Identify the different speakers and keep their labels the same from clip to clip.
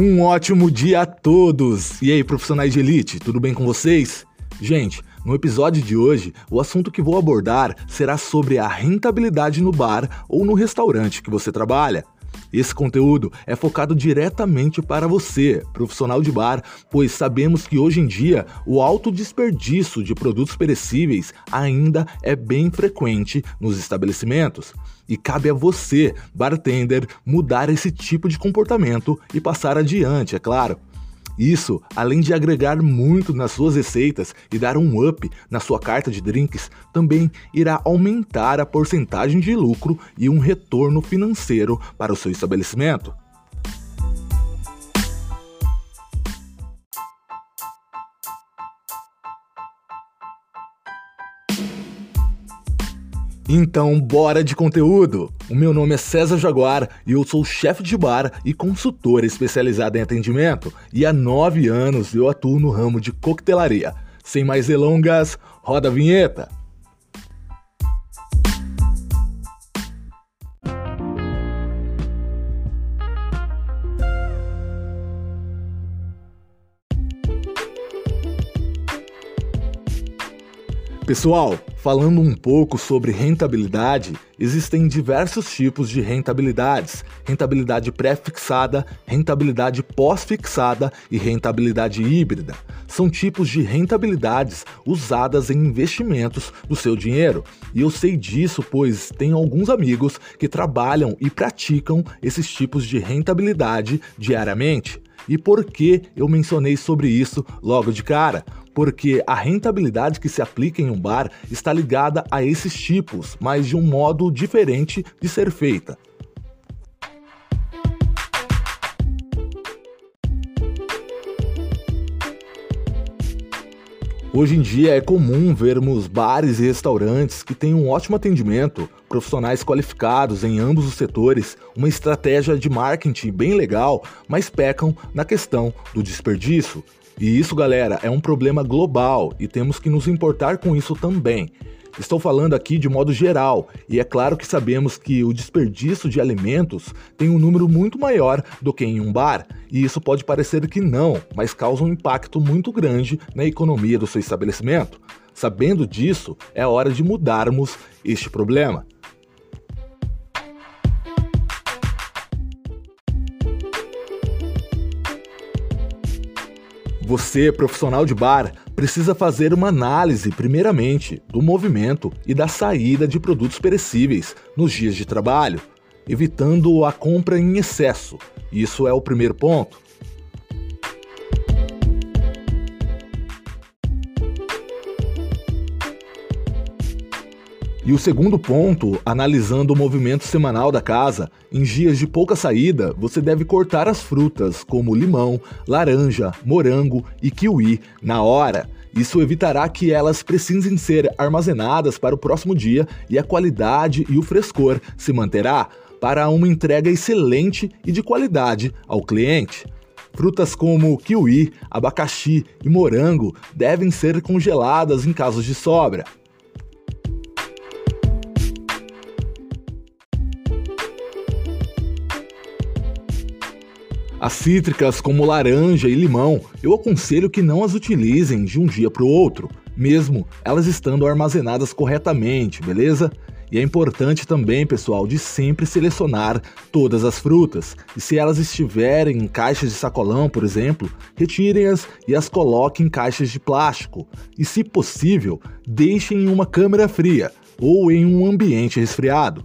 Speaker 1: Um ótimo dia a todos! E aí, profissionais de elite, tudo bem com vocês? Gente, no episódio de hoje, o assunto que vou abordar será sobre a rentabilidade no bar ou no restaurante que você trabalha. Esse conteúdo é focado diretamente para você, profissional de bar, pois sabemos que hoje em dia o alto desperdício de produtos perecíveis ainda é bem frequente nos estabelecimentos. E cabe a você, bartender, mudar esse tipo de comportamento e passar adiante, é claro. Isso, além de agregar muito nas suas receitas e dar um up na sua carta de drinks, também irá aumentar a porcentagem de lucro e um retorno financeiro para o seu estabelecimento. Então, bora de conteúdo! O meu nome é César Jaguar e eu sou chefe de bar e consultor especializado em atendimento, e há nove anos eu atuo no ramo de coquetelaria. Sem mais delongas, roda a vinheta! Pessoal, falando um pouco sobre rentabilidade, existem diversos tipos de rentabilidades: rentabilidade pré-fixada, rentabilidade pós-fixada e rentabilidade híbrida. São tipos de rentabilidades usadas em investimentos do seu dinheiro. E eu sei disso pois tenho alguns amigos que trabalham e praticam esses tipos de rentabilidade diariamente. E por que eu mencionei sobre isso logo de cara? Porque a rentabilidade que se aplica em um bar está ligada a esses tipos, mas de um modo diferente de ser feita. Hoje em dia é comum vermos bares e restaurantes que têm um ótimo atendimento, profissionais qualificados em ambos os setores, uma estratégia de marketing bem legal, mas pecam na questão do desperdício. E isso, galera, é um problema global e temos que nos importar com isso também. Estou falando aqui de modo geral, e é claro que sabemos que o desperdício de alimentos tem um número muito maior do que em um bar, e isso pode parecer que não, mas causa um impacto muito grande na economia do seu estabelecimento. Sabendo disso, é hora de mudarmos este problema. Você, profissional de bar, precisa fazer uma análise, primeiramente, do movimento e da saída de produtos perecíveis nos dias de trabalho, evitando a compra em excesso. Isso é o primeiro ponto. E o segundo ponto, analisando o movimento semanal da casa, em dias de pouca saída, você deve cortar as frutas, como limão, laranja, morango e kiwi, na hora. Isso evitará que elas precisem ser armazenadas para o próximo dia e a qualidade e o frescor se manterá para uma entrega excelente e de qualidade ao cliente. Frutas como kiwi, abacaxi e morango devem ser congeladas em casos de sobra. As cítricas, como laranja e limão, eu aconselho que não as utilizem de um dia para o outro, mesmo elas estando armazenadas corretamente, beleza? E é importante também, pessoal, de sempre selecionar todas as frutas. E se elas estiverem em caixas de sacolão, por exemplo, retirem-as e as coloquem em caixas de plástico. E, se possível, deixem em uma câmara fria ou em um ambiente resfriado.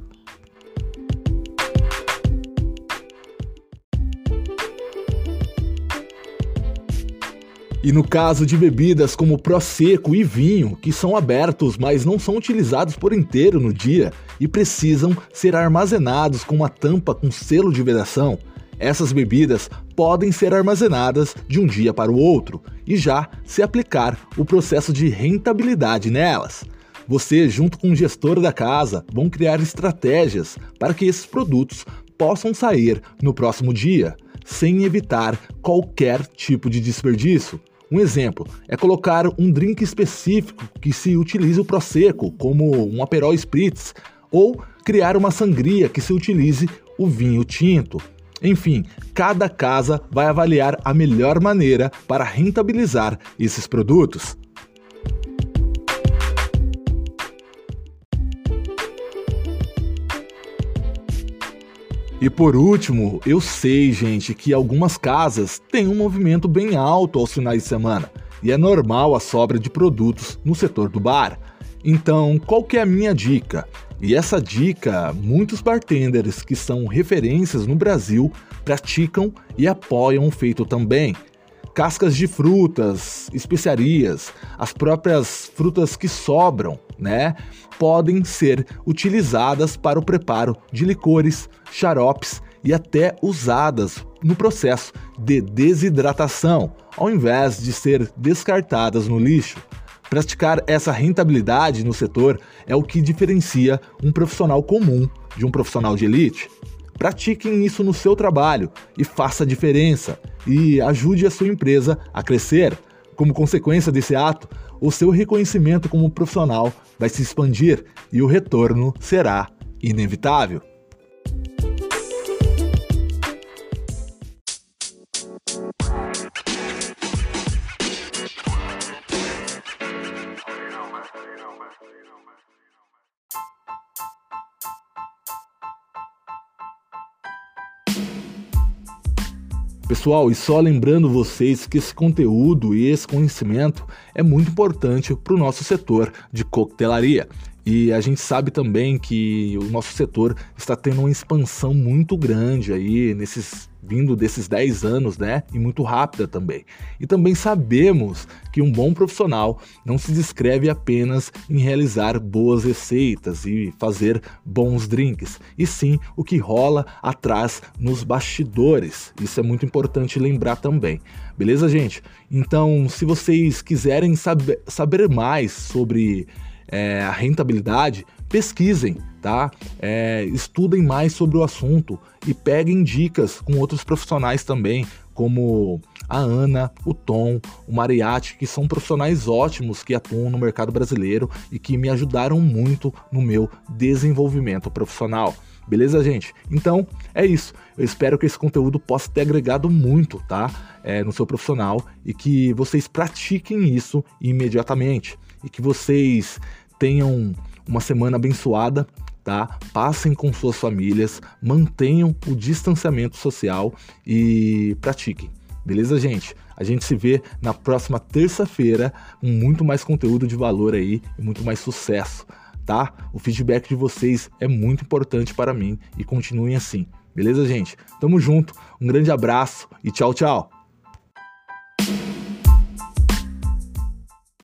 Speaker 1: E no caso de bebidas como Prosecco e vinho, que são abertos, mas não são utilizados por inteiro no dia e precisam ser armazenados com uma tampa com selo de vedação, essas bebidas podem ser armazenadas de um dia para o outro e já se aplicar o processo de rentabilidade nelas. Você, junto com o gestor da casa, vão criar estratégias para que esses produtos possam sair no próximo dia, sem evitar qualquer tipo de desperdício. Um exemplo é colocar um drink específico que se utilize o Prosecco, como um Aperol Spritz, ou criar uma sangria que se utilize o vinho tinto. Enfim, cada casa vai avaliar a melhor maneira para rentabilizar esses produtos. E por último, eu sei, gente, que algumas casas têm um movimento bem alto aos finais de semana, e é normal a sobra de produtos no setor do bar. Então, qual que é a minha dica? E essa dica, muitos bartenders que são referências no Brasil praticam e apoiam feito também. Cascas de frutas, especiarias, as próprias frutas que sobram, né, podem ser utilizadas para o preparo de licores, xaropes e até usadas no processo de desidratação, ao invés de ser descartadas no lixo. Praticar essa rentabilidade no setor é o que diferencia um profissional comum de um profissional de elite. Pratiquem isso no seu trabalho e faça a diferença e ajude a sua empresa a crescer. Como consequência desse ato, o seu reconhecimento como profissional vai se expandir e o retorno será inevitável. Pessoal, e só lembrando vocês que esse conteúdo e esse conhecimento é muito importante para o nosso setor de coquetelaria. E a gente sabe também que o nosso setor está tendo uma expansão muito grande aí nesses vindo desses 10 anos, né? E muito rápida também. E também sabemos que um bom profissional não se descreve apenas em realizar boas receitas e fazer bons drinks, e sim o que rola atrás nos bastidores. Isso é muito importante lembrar também. Beleza, gente? Então, se vocês quiserem saber, saber mais sobre é, a rentabilidade, pesquisem, tá? É, estudem mais sobre o assunto e peguem dicas com outros profissionais também, como a Ana, o Tom, o Mariatti, que são profissionais ótimos que atuam no mercado brasileiro e que me ajudaram muito no meu desenvolvimento profissional. Beleza, gente? Então é isso. Eu espero que esse conteúdo possa ter agregado muito, tá? É, no seu profissional e que vocês pratiquem isso imediatamente e que vocês tenham uma semana abençoada, tá? Passem com suas famílias, mantenham o distanciamento social e pratiquem. Beleza, gente? A gente se vê na próxima terça-feira com muito mais conteúdo de valor aí e muito mais sucesso, tá? O feedback de vocês é muito importante para mim e continuem assim. Beleza, gente? Tamo junto. Um grande abraço e tchau, tchau.